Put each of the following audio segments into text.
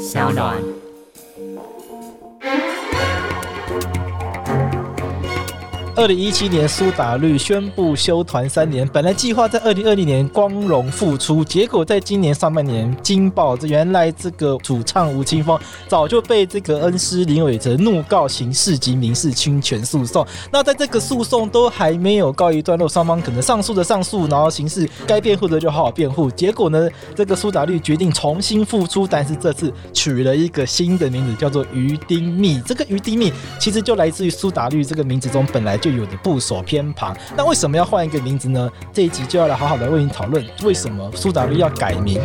小暖。二零一七年，苏打绿宣布休团三年，本来计划在二零二零年光荣复出，结果在今年上半年惊爆，这原来这个主唱吴青峰早就被这个恩师林伟哲怒告刑事及民事侵权诉讼。那在这个诉讼都还没有告一段落，双方可能上诉的上诉，然后刑事该辩护的就好好辩护。结果呢，这个苏打绿决定重新复出，但是这次取了一个新的名字，叫做于丁密。这个于丁密其实就来自于苏打绿这个名字中本来就有的部首偏旁，那为什么要换一个名字呢？这一集就要来好好的为你讨论，为什么苏打绿要改名。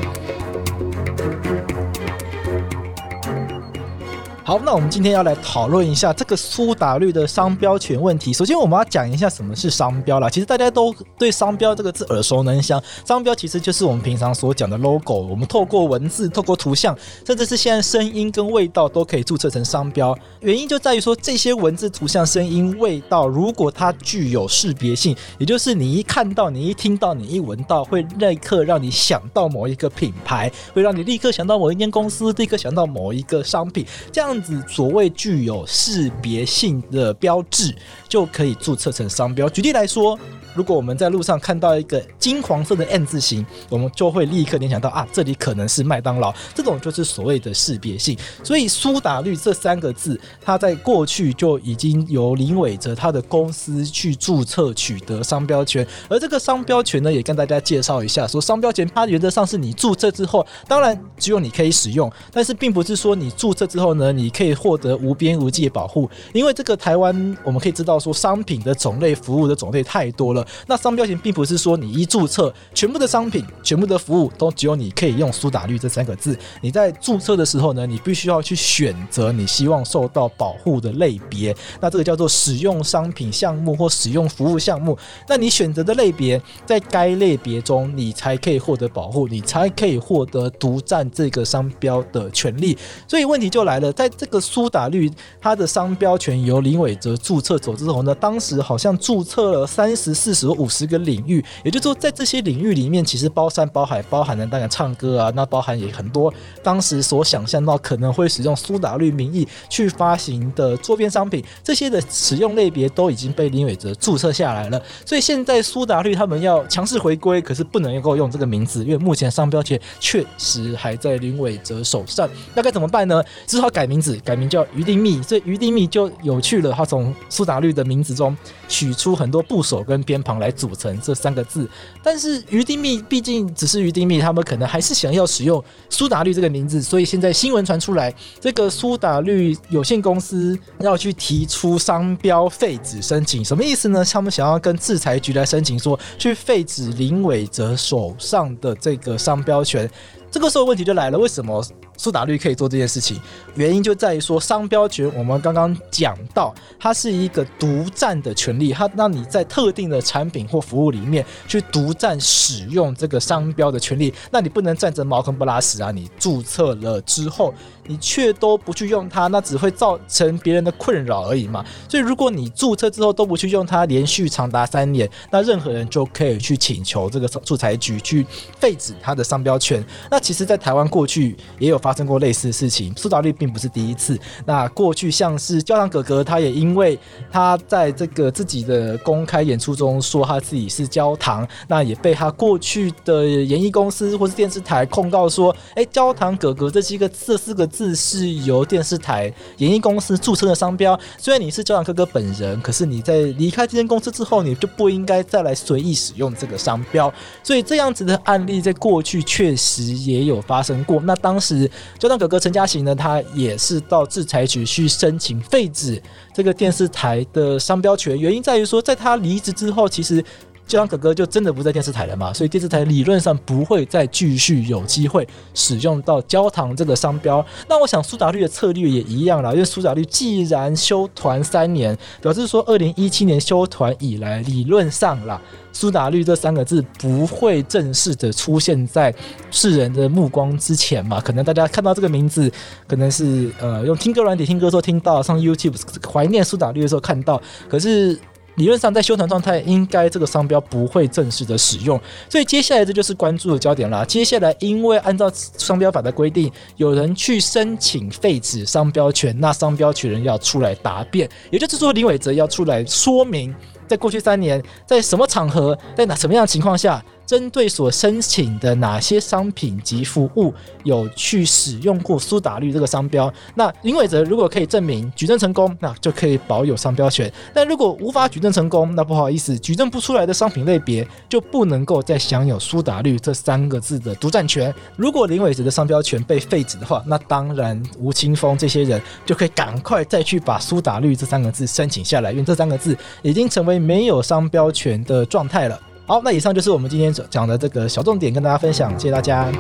好，那我们今天要来讨论一下这个苏打绿的商标权问题。首先，我们要讲一下什么是商标啦。其实大家都对商标这个字耳熟能详。商标其实就是我们平常所讲的 logo。我们透过文字、透过图像，甚至是现在声音跟味道都可以注册成商标。原因就在于说，这些文字、图像、声音、味道，如果它具有识别性，也就是你一看到、你一听到、你一闻到，会立刻让你想到某一个品牌，会让你立刻想到某一间公司，立刻想到某一个商品，这样。样子所谓具有识别性的标志，就可以注册成商标。举例来说，如果我们在路上看到一个金黄色的 M 字形，我们就会立刻联想到啊，这里可能是麦当劳。这种就是所谓的识别性。所以“苏打绿”这三个字，它在过去就已经由林伟哲他的公司去注册取得商标权。而这个商标权呢，也跟大家介绍一下，说商标权它原则上是你注册之后，当然只有你可以使用，但是并不是说你注册之后呢，你你可以获得无边无际的保护，因为这个台湾我们可以知道说，商品的种类、服务的种类太多了。那商标权并不是说你一注册，全部的商品、全部的服务都只有你可以用“苏打绿”这三个字。你在注册的时候呢，你必须要去选择你希望受到保护的类别。那这个叫做使用商品项目或使用服务项目。那你选择的类别，在该类别中，你才可以获得保护，你才可以获得独占这个商标的权利。所以问题就来了，在这个苏打绿，它的商标权由林伟哲注册走之后呢，当时好像注册了三十、四十、五十个领域，也就是说，在这些领域里面，其实包山包海，包含了当然唱歌啊，那包含也很多当时所想象到可能会使用苏打绿名义去发行的周边商品，这些的使用类别都已经被林伟哲注册下来了。所以现在苏打绿他们要强势回归，可是不能够用这个名字，因为目前商标权确实还在林伟哲手上。那该怎么办呢？只好改名改名叫鱼丁密，所以鱼丁糸就有趣了。他从苏打绿的名字中取出很多部首跟偏旁来组成这三个字。但是鱼丁密毕竟只是鱼丁密，他们可能还是想要使用苏打绿这个名字。所以现在新闻传出来，这个苏打绿有限公司要去提出商标废止申请，什么意思呢？他们想要跟制裁局来申请，说去废止林伟哲手上的这个商标权。这个时候问题就来了，为什么？苏打绿可以做这件事情，原因就在于说商标权，我们刚刚讲到，它是一个独占的权利，它让你在特定的产品或服务里面去独占使用这个商标的权利，那你不能占着茅坑不拉屎啊！你注册了之后，你却都不去用它，那只会造成别人的困扰而已嘛。所以如果你注册之后都不去用它，连续长达三年，那任何人就可以去请求这个仲裁局去废止它的商标权。那其实，在台湾过去也有。发生过类似的事情，苏打绿并不是第一次。那过去像是焦糖哥哥，他也因为他在这个自己的公开演出中说他自己是焦糖，那也被他过去的演艺公司或是电视台控告说，哎，焦糖哥哥这七个这四个字是由电视台、演艺公司注册的商标。虽然你是焦糖哥哥本人，可是你在离开这间公司之后，你就不应该再来随意使用这个商标。所以这样子的案例在过去确实也有发生过。那当时。焦糖哥哥陈嘉行呢，他也是到制裁局去申请废止这个电视台的商标权，原因在于说，在他离职之后，其实焦糖哥哥就真的不在电视台了嘛，所以电视台理论上不会再继续有机会使用到焦糖这个商标。那我想苏打绿的策略也一样啦，因为苏打绿既然休团三年，表示说二零一七年休团以来，理论上啦。苏打绿这三个字不会正式的出现在世人的目光之前嘛？可能大家看到这个名字，可能是呃用听歌软体听歌的时候听到，上 YouTube 怀念苏打绿的时候看到。可是理论上在休团状态，应该这个商标不会正式的使用。所以接下来这就是关注的焦点啦。接下来，因为按照商标法的规定，有人去申请废止商标权，那商标权人要出来答辩，也就是说林伟哲要出来说明。在过去三年，在什么场合，在哪什么样的情况下，针对所申请的哪些商品及服务有去使用过苏打绿这个商标？那林伟哲如果可以证明举证成功，那就可以保有商标权；但如果无法举证成功，那不好意思，举证不出来的商品类别就不能够再享有苏打绿这三个字的独占权。如果林伟哲的商标权被废止的话，那当然吴青峰这些人就可以赶快再去把苏打绿这三个字申请下来，因为这三个字已经成为。没有商标权的状态了。好，那以上就是我们今天讲的这个小重点，跟大家分享。谢谢大家。